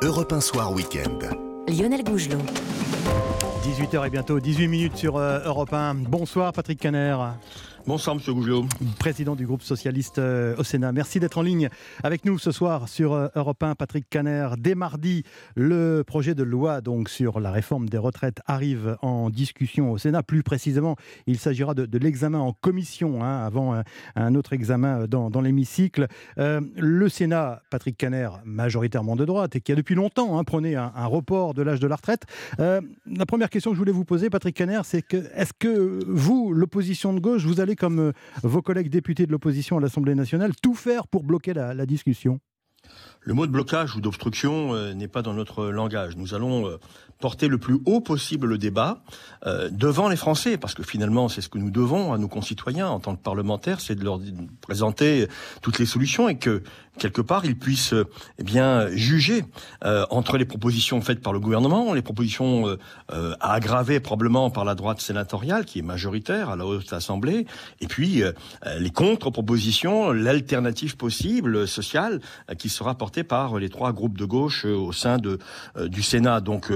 Europe 1 Soir Week-end. Lionel Gougelot. 18h et bientôt 18 minutes sur euh, Europe 1. Bonsoir Patrick Caner. Bonsoir Monsieur Gougelot. Président du groupe socialiste euh, au Sénat. Merci d'être en ligne avec nous ce soir sur euh, Europe 1. Patrick Caner. Dès mardi, le projet de loi donc sur la réforme des retraites arrive en discussion au Sénat. Plus précisément, il s'agira de, l'examen en commission hein, avant un, autre examen dans, l'hémicycle. le Sénat, Patrick Caner, majoritairement de droite et qui a depuis longtemps hein, prôné un, un, report de l'âge de la retraite. la première question que je voulais vous poser, Patrick Caner, c'est que est-ce que vous, l'opposition de gauche, vous allez comme euh, vos collègues députés de l'opposition à l'Assemblée nationale, tout faire pour bloquer la, discussion le mot de blocage ou d'obstruction euh, n'est pas dans notre langage. Nous allons euh, porter le plus haut possible le débat devant les Français, parce que finalement, c'est ce que nous devons à nos concitoyens en tant que parlementaires, c'est de leur présenter toutes les solutions et que quelque part, ils puissent eh bien juger euh, entre les propositions faites par le gouvernement, les propositions euh, euh, aggravées probablement par la droite sénatoriale qui est majoritaire à la haute assemblée, et puis les contre-propositions, l'alternative possible sociale qui sera portée par les trois groupes de gauche au sein de du Sénat. Donc,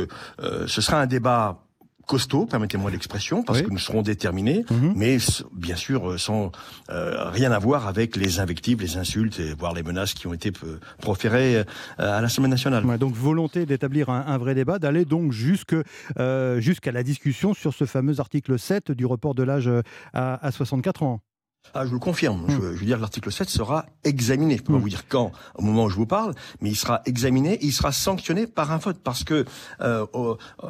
ce sera un débat costaud, permettez-moi l'expression, parce que nous serons déterminés, mhm. mais bien sûr euh, sans euh, rien à voir avec les invectives, les insultes et voire les menaces qui ont été euh, proférées à l'Assemblée nationale. donc volonté d'établir un, vrai débat, d'aller donc jusque jusqu'à la discussion sur ce fameux article 7 du report de l'âge à 64 ans. Ah, je vous le confirme. Je, hmm. veux dire, l'article 7 sera examiné. Je peux pas hmm. vous dire quand, au moment où je vous parle, mais il sera examiné et il sera sanctionné par un vote. Parce que, euh,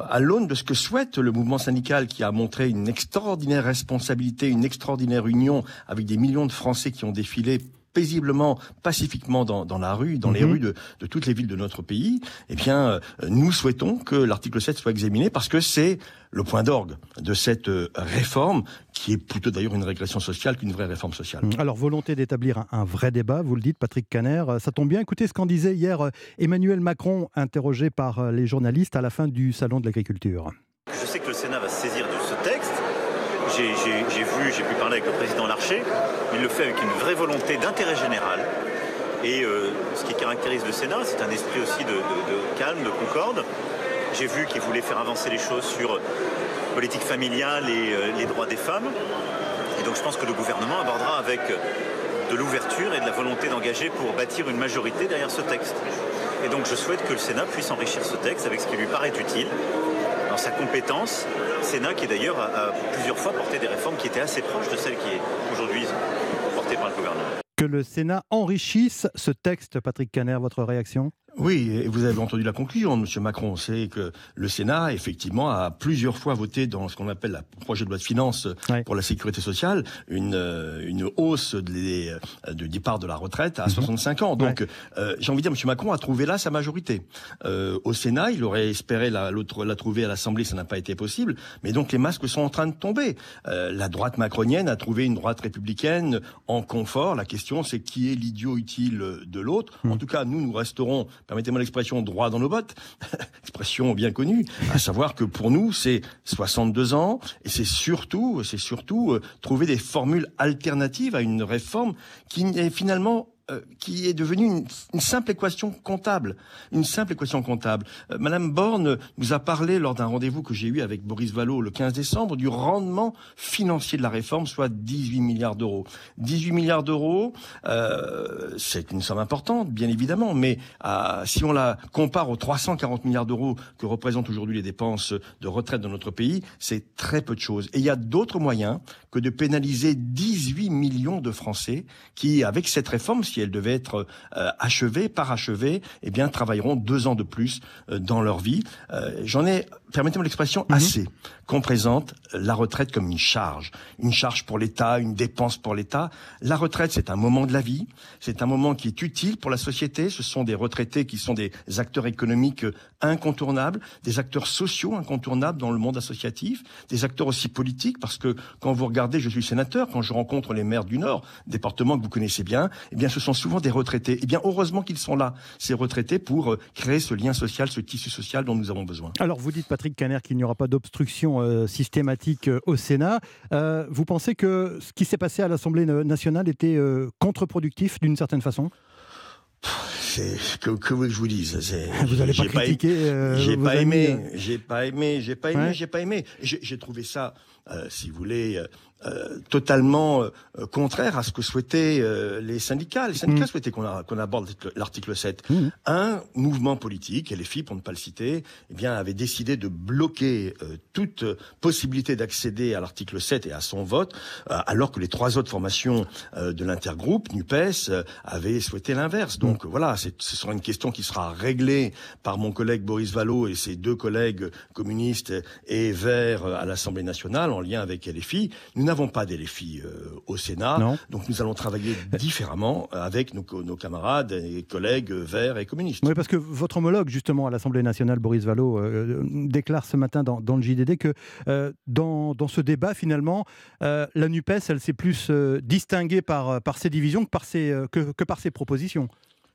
à l'aune de ce que souhaite le mouvement syndical qui a montré une extraordinaire responsabilité, une extraordinaire union avec des millions de Français qui ont défilé paisiblement, pacifiquement dans, dans la rue, dans les mhm. rues de, de, toutes les villes de notre pays, eh bien, euh, nous souhaitons que l'article 7 soit examiné parce que c'est le point d'orgue de cette euh, réforme qui est plutôt d'ailleurs une régression sociale qu'une vraie réforme sociale. Alors, volonté d'établir un, vrai débat, vous le dites, Patrick Caner, ça tombe bien. Écoutez ce qu'en disait hier euh, Emmanuel Macron, interrogé par les journalistes à la fin du Salon de l'agriculture. Je sais que le Sénat va se saisir de ce texte j'ai vu, j'ai pu parler avec le président Larcher, il le fait avec une vraie volonté d'intérêt général. Et euh, ce qui caractérise le Sénat, c'est un esprit aussi de, calme, de concorde. J'ai vu qu'il voulait faire avancer les choses sur politique familiale et euh, les droits des femmes. Et donc je pense que le gouvernement abordera avec de l'ouverture et de la volonté d'engager pour bâtir une majorité derrière ce texte. Et donc je souhaite que le Sénat puisse enrichir ce texte avec ce qui lui paraît utile dans sa compétence. Sénat qui d'ailleurs a, plusieurs fois porté des réformes qui étaient assez proches de celles qui est aujourd'hui portée par le gouvernement. Que le Sénat enrichisse ce texte, Patrick Caner, votre réaction? Oui, et vous avez entendu la conclusion de M. Macron. C'est que le Sénat, effectivement, a plusieurs fois voté dans ce qu'on appelle le projet de loi de finances pour la sécurité sociale une, euh, une hausse de euh, du départ de la retraite à 65 mhm. ans. Donc, euh, j'ai envie de dire, M. Macron a trouvé là sa majorité. au Sénat, il aurait espéré la, la trouver à l'Assemblée, ça n'a pas été possible. Mais donc, les masques sont en train de tomber. la droite macronienne a trouvé une droite républicaine en confort. La question, c'est qui est l'idiot utile de l'autre? Mhm. En tout cas, nous, nous resterons permettez-moi l'expression, droit dans nos bottes, expression bien connue, à savoir que pour nous, c'est 62 ans, et c'est surtout, c'est surtout euh, trouver des formules alternatives à une réforme qui est finalement euh, qui est devenue une, simple équation comptable. Une simple équation comptable. Euh, Madame Borne nous a parlé lors d'un rendez-vous que j'ai eu avec Boris Vallot le 15 décembre du rendement financier de la réforme, soit 18 milliards d'euros. 18 milliards d'euros, euh, c'est une somme importante, bien évidemment, mais si on la compare aux 340 milliards d'euros que représentent aujourd'hui les dépenses de retraite dans notre pays, c'est très peu de choses. Et il y a d'autres moyens que de pénaliser 18 millions de Français qui, avec cette réforme, si elle devait être euh, achevée, parachevée, eh bien, travailleront deux ans de plus euh, dans leur vie. Euh, j'en ai, permettez-moi l'expression, mhm. assez qu'on présente la retraite comme une charge, une charge pour l'État, une dépense pour l'État. La retraite, c'est un moment de la vie, c'est un moment qui est utile pour la société. Ce sont des retraités qui sont des acteurs économiques incontournables, des acteurs sociaux incontournables dans le monde associatif, des acteurs aussi politiques, parce que quand vous regardez, je suis sénateur, quand je rencontre les maires du Nord, département que vous connaissez bien, eh bien, ce sont souvent des retraités. Eh bien, heureusement qu'ils sont là, ces retraités, pour euh, créer ce lien social, ce tissu social dont nous avons besoin. Alors, vous dites, Patrick Caner, qu'il n'y aura pas d'obstruction euh, systématique euh, au Sénat. vous pensez que ce qui s'est passé à l'Assemblée nationale était contre-productif d'une certaine façon? Que, que vous je vous dise? Vous allez pas critiquer euh, J'ai pas, aimé, j'ai pas aimé, j'ai pas aimé, j'ai pas aimé. J'ai trouvé ça, euh, si vous voulez, euh, euh, totalement euh, contraire à ce que souhaitaient euh, les syndicats. Les syndicats mm. souhaitaient qu'on aborde l'article 7. Mm. Un mouvement politique, LFI pour ne pas le citer, eh bien, avait décidé de bloquer toute possibilité d'accéder à l'article 7 et à son vote, alors que les trois autres formations de l'intergroupe, NUPES, avaient souhaité l'inverse. Donc mm. voilà, ce sera une question qui sera réglée par mon collègue Boris Vallot et ses deux collègues communistes et verts à l'Assemblée nationale en lien avec LFI. Nous n'avons pas des euh, au Sénat, donc nous allons travailler différemment avec nos, nos, camarades et collègues verts et communistes. Oui, parce que votre homologue, justement, à l'Assemblée nationale, Boris Vallot, euh, déclare ce matin dans, le JDD que euh, dans, dans, ce débat, finalement, la NUPES, elle s'est plus distinguée par, par ses divisions que par ses, que, que par ses propositions.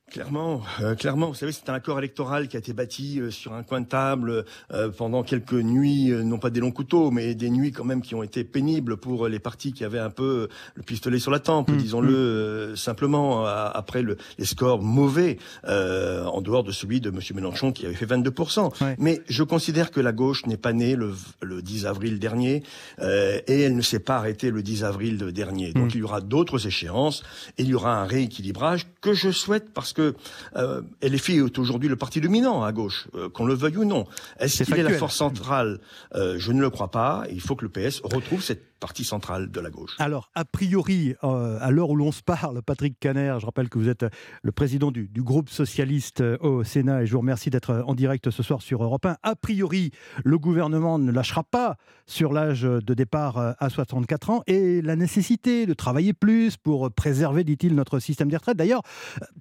Clairement, euh, clairement. Vous savez, c'est un accord électoral qui a été bâti euh, sur un coin de table euh, pendant quelques nuits, non pas des longs couteaux, mais des nuits quand même qui ont été pénibles pour les partis qui avaient un peu le pistolet sur la tempe, mmh, disons-le mmh. simplement, après le, les scores mauvais, en dehors de celui de M. Mélenchon qui avait fait 22%. Mais je considère que la gauche n'est pas née le, le 10 avril dernier et elle ne s'est pas arrêtée le 10 avril dernier. Donc mmh. il y aura d'autres échéances et il y aura un rééquilibrage que je souhaite parce que que euh, LFI est aujourd'hui le parti dominant à gauche, euh, qu'on le veuille ou non. Est-ce qu'il est la force centrale? Euh, Je ne le crois pas. Il faut que le PS retrouve cette partie centrale de la gauche. Alors, a priori, euh, à l'heure où l'on se parle, Patrick Caner, je rappelle que vous êtes le président du, groupe socialiste au Sénat et je vous remercie d'être en direct ce soir sur Europe 1. A priori, le gouvernement ne lâchera pas sur l'âge de départ à 64 ans et la nécessité de travailler plus pour préserver, dit-il, notre système des retraites. D'ailleurs,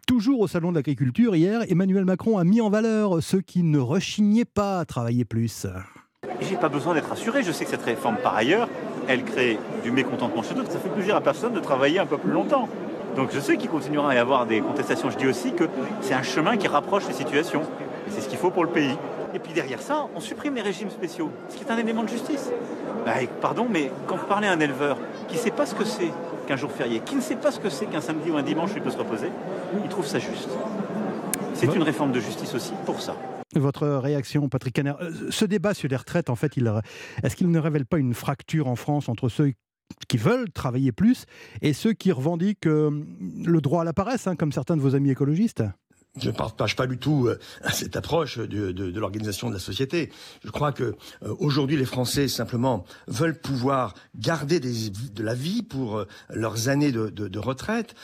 toujours au Salon de l'agriculture, hier, Emmanuel Macron a mis en valeur ceux qui ne rechignaient pas à travailler plus. J'ai pas besoin d'être assuré. Je sais que cette réforme, par ailleurs, elle crée du mécontentement chez d'autres. Ça fait plaisir à personne de travailler un peu plus longtemps. Donc je sais qu'il continuera à y avoir des contestations. Je dis aussi que c'est un chemin qui rapproche les situations. Et c'est ce qu'il faut pour le pays. Et puis derrière ça, on supprime les régimes spéciaux, ce qui est un élément de justice. Bah, pardon, mais quand vous parlez à un éleveur qui ne sait pas ce que c'est qu'un jour férié, qui ne sait pas ce que c'est qu'un samedi ou un dimanche où il peut se reposer, il trouve ça juste. C'est une réforme de justice aussi pour ça. Votre réaction, Patrick Caner. Euh, ce débat sur les retraites, en fait, est-ce qu'il ne révèle pas une fracture en France entre ceux qui veulent travailler plus et ceux qui revendiquent euh, le droit à la paresse, hein, comme certains de vos amis écologistes? Je ne partage pas du tout euh, cette approche de, l'organisation de la société. Je crois que aujourd'hui les Français simplement veulent pouvoir garder de la vie pour leurs années de, retraite.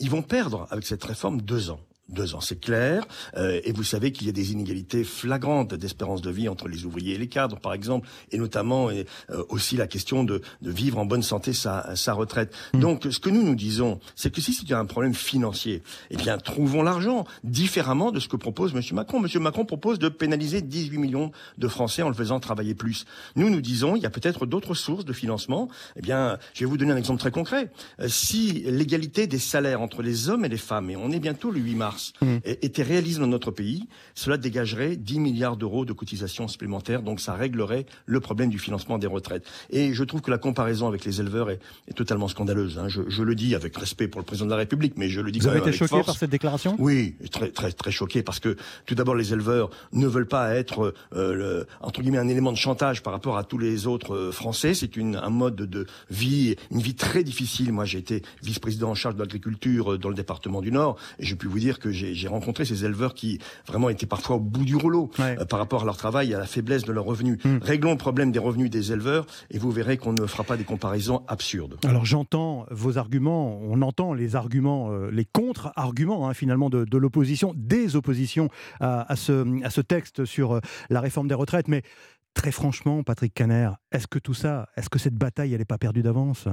ils vont perdre avec cette réforme deux ans deux ans, c'est clair. Euh, et vous savez qu'il y a des inégalités flagrantes d'espérance de vie entre les ouvriers et les cadres, par exemple, et notamment euh, aussi la question de, de, vivre en bonne santé sa, sa retraite. Hmm. Donc, ce que nous nous disons, c'est que si c'est un problème financier, eh bien, trouvons l'argent différemment de ce que propose M. Macron. M. Macron propose de pénaliser 18 millions de Français en le faisant travailler plus. Nous, nous disons, il y a peut-être d'autres sources de financement. Eh bien, je vais vous donner un exemple très concret. Euh, si l'égalité des salaires entre les hommes et les femmes, et on est bientôt le 8 mars, Mmh. était réalisé dans notre pays, cela dégagerait 10 milliards d'euros de cotisations supplémentaires, donc ça réglerait le problème du financement des retraites. Et je trouve que la comparaison avec les éleveurs est, totalement scandaleuse. Hein. Je, le dis avec respect pour le président de la République, mais je le dis Vous quand avez été choqué par cette déclaration? Oui, très très très choqué parce que tout d'abord les éleveurs ne veulent pas être euh, le, entre guillemets un élément de chantage par rapport à tous les autres euh, Français. C'est un mode de vie, une vie très difficile. Moi, j'ai été vice-président en charge de l'agriculture euh, dans le département du Nord et je puis vous dire que j'ai rencontré ces éleveurs qui vraiment étaient parfois au bout du rouleau euh, par rapport à leur travail et à la faiblesse de leurs revenus. Hmm. Réglons le problème des revenus des éleveurs et vous verrez qu'on ne fera pas des comparaisons absurdes. Alors j'entends vos arguments, on entend les arguments, euh, les contre-arguments hein, finalement de, l'opposition, des oppositions à, ce, à ce texte sur euh, la réforme des retraites, mais très franchement, Patrick Caner, est-ce que tout ça, est-ce que cette bataille, elle n'est pas perdue d'avance?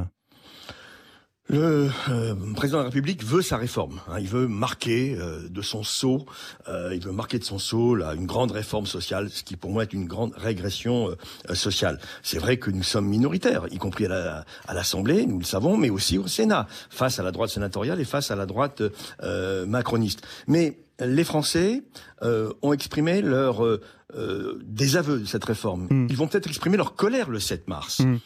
Le euh, président de la République veut sa réforme. Hein. il veut marquer euh, de son sceau, euh, il veut marquer de son une grande réforme sociale, ce qui pour moi est une grande régression sociale. C'est vrai que nous sommes minoritaires, y compris à l'Assemblée, nous le savons, mais aussi au Sénat, face à la droite sénatoriale et face à la droite macroniste. Mais les Français ont exprimé leur désaveu de cette réforme. Hmm. Ils vont peut-être exprimer leur colère le 7 mars. Hmm.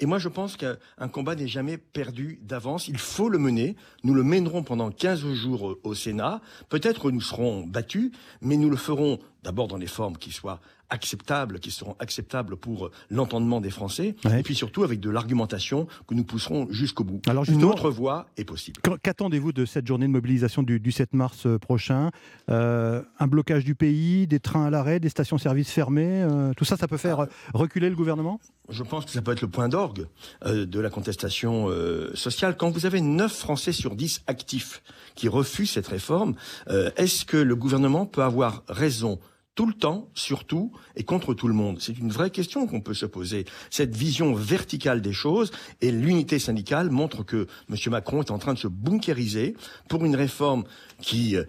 et moi, je pense qu'un combat n'est jamais perdu d'avance. Il faut le mener. Nous le mènerons pendant 15 jours au Sénat. Peut-être nous serons battus, mais nous le ferons d'abord dans les formes qui soient acceptables, qui seront acceptables pour l'entendement des Français, et puis surtout avec de l'argumentation que nous pousserons jusqu'au bout. Alors Une autre voie est possible. Qu'attendez-vous de cette journée de mobilisation du, 7 mars euh, prochain? Euh, Un blocage du pays, des trains à l'arrêt, des stations-service fermées euh, Tout ça, ça peut faire reculer le gouvernement? Je pense que ça peut être le point d'orgue de la contestation sociale. Quand vous avez 9 Français sur 10 actifs qui refusent cette réforme, est-ce que le gouvernement peut avoir raison? Tout le temps, surtout, et contre tout le monde C'est une vraie question qu'on peut se poser. Cette vision verticale des choses et l'unité syndicale montre que M. Macron est en train de se bunkériser pour une réforme qui, euh,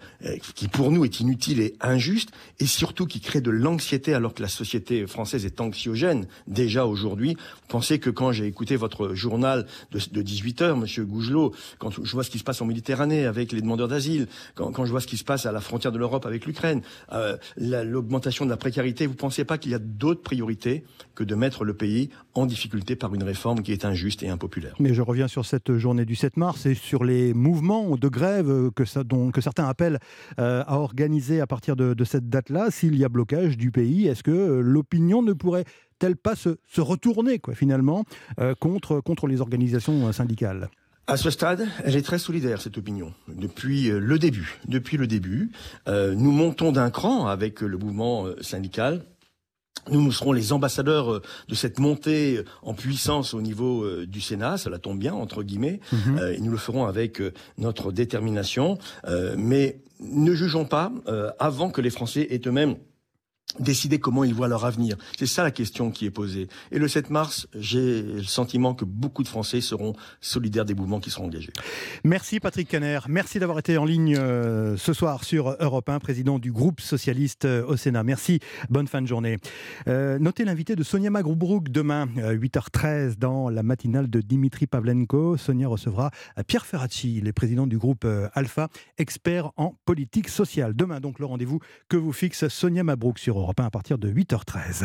qui pour nous est inutile et injuste, et surtout qui crée de l'anxiété alors que la société française est anxiogène déjà aujourd'hui. Vous pensez que quand j'ai écouté votre journal de, de 18 heures, Monsieur Gougelot, quand je vois ce qui se passe en Méditerranée avec les demandeurs d'asile, quand, quand, je vois ce qui se passe à la frontière de l'Europe avec l'Ukraine, euh, l'augmentation de la précarité, vous pensez pas qu'il y a d'autres priorités que de mettre le pays en difficulté par une réforme qui est injuste et impopulaire? Mais je reviens sur cette journée du 7 mars et sur les mouvements de grève que certains appellent euh, à organiser à partir de, cette date-là, s'il y a blocage du pays, est-ce que euh, l'opinion ne pourrait-elle pas se, retourner finalement euh, contre les organisations syndicales? À ce stade, elle est très solidaire cette opinion depuis le début. Depuis le début, nous montons d'un cran avec le mouvement syndical nous, nous serons les ambassadeurs euh, de cette montée en puissance au niveau euh, du Sénat, cela tombe bien, entre guillemets, mhm. euh, et nous le ferons avec notre détermination, mais ne jugeons pas avant que les Français aient eux-mêmes décider comment ils voient leur avenir. C'est ça la question qui est posée. Et le 7 mars, j'ai le sentiment que beaucoup de Français seront solidaires des mouvements qui seront engagés. Merci Patrick Caner. Merci d'avoir été en ligne euh, ce soir sur Europe 1, président du groupe socialiste euh, au Sénat. Merci. Bonne fin de journée. Euh, notez l'invité de Sonia Magroubrouk demain, 8h13, dans la matinale de Dimitri Pavlenko. Sonia recevra Pierre Ferracci, le président du groupe Alpha, expert en politique sociale. Demain, donc, le rendez-vous que vous fixe Sonia Mabrouk sur Europe 1 à partir de 8h13.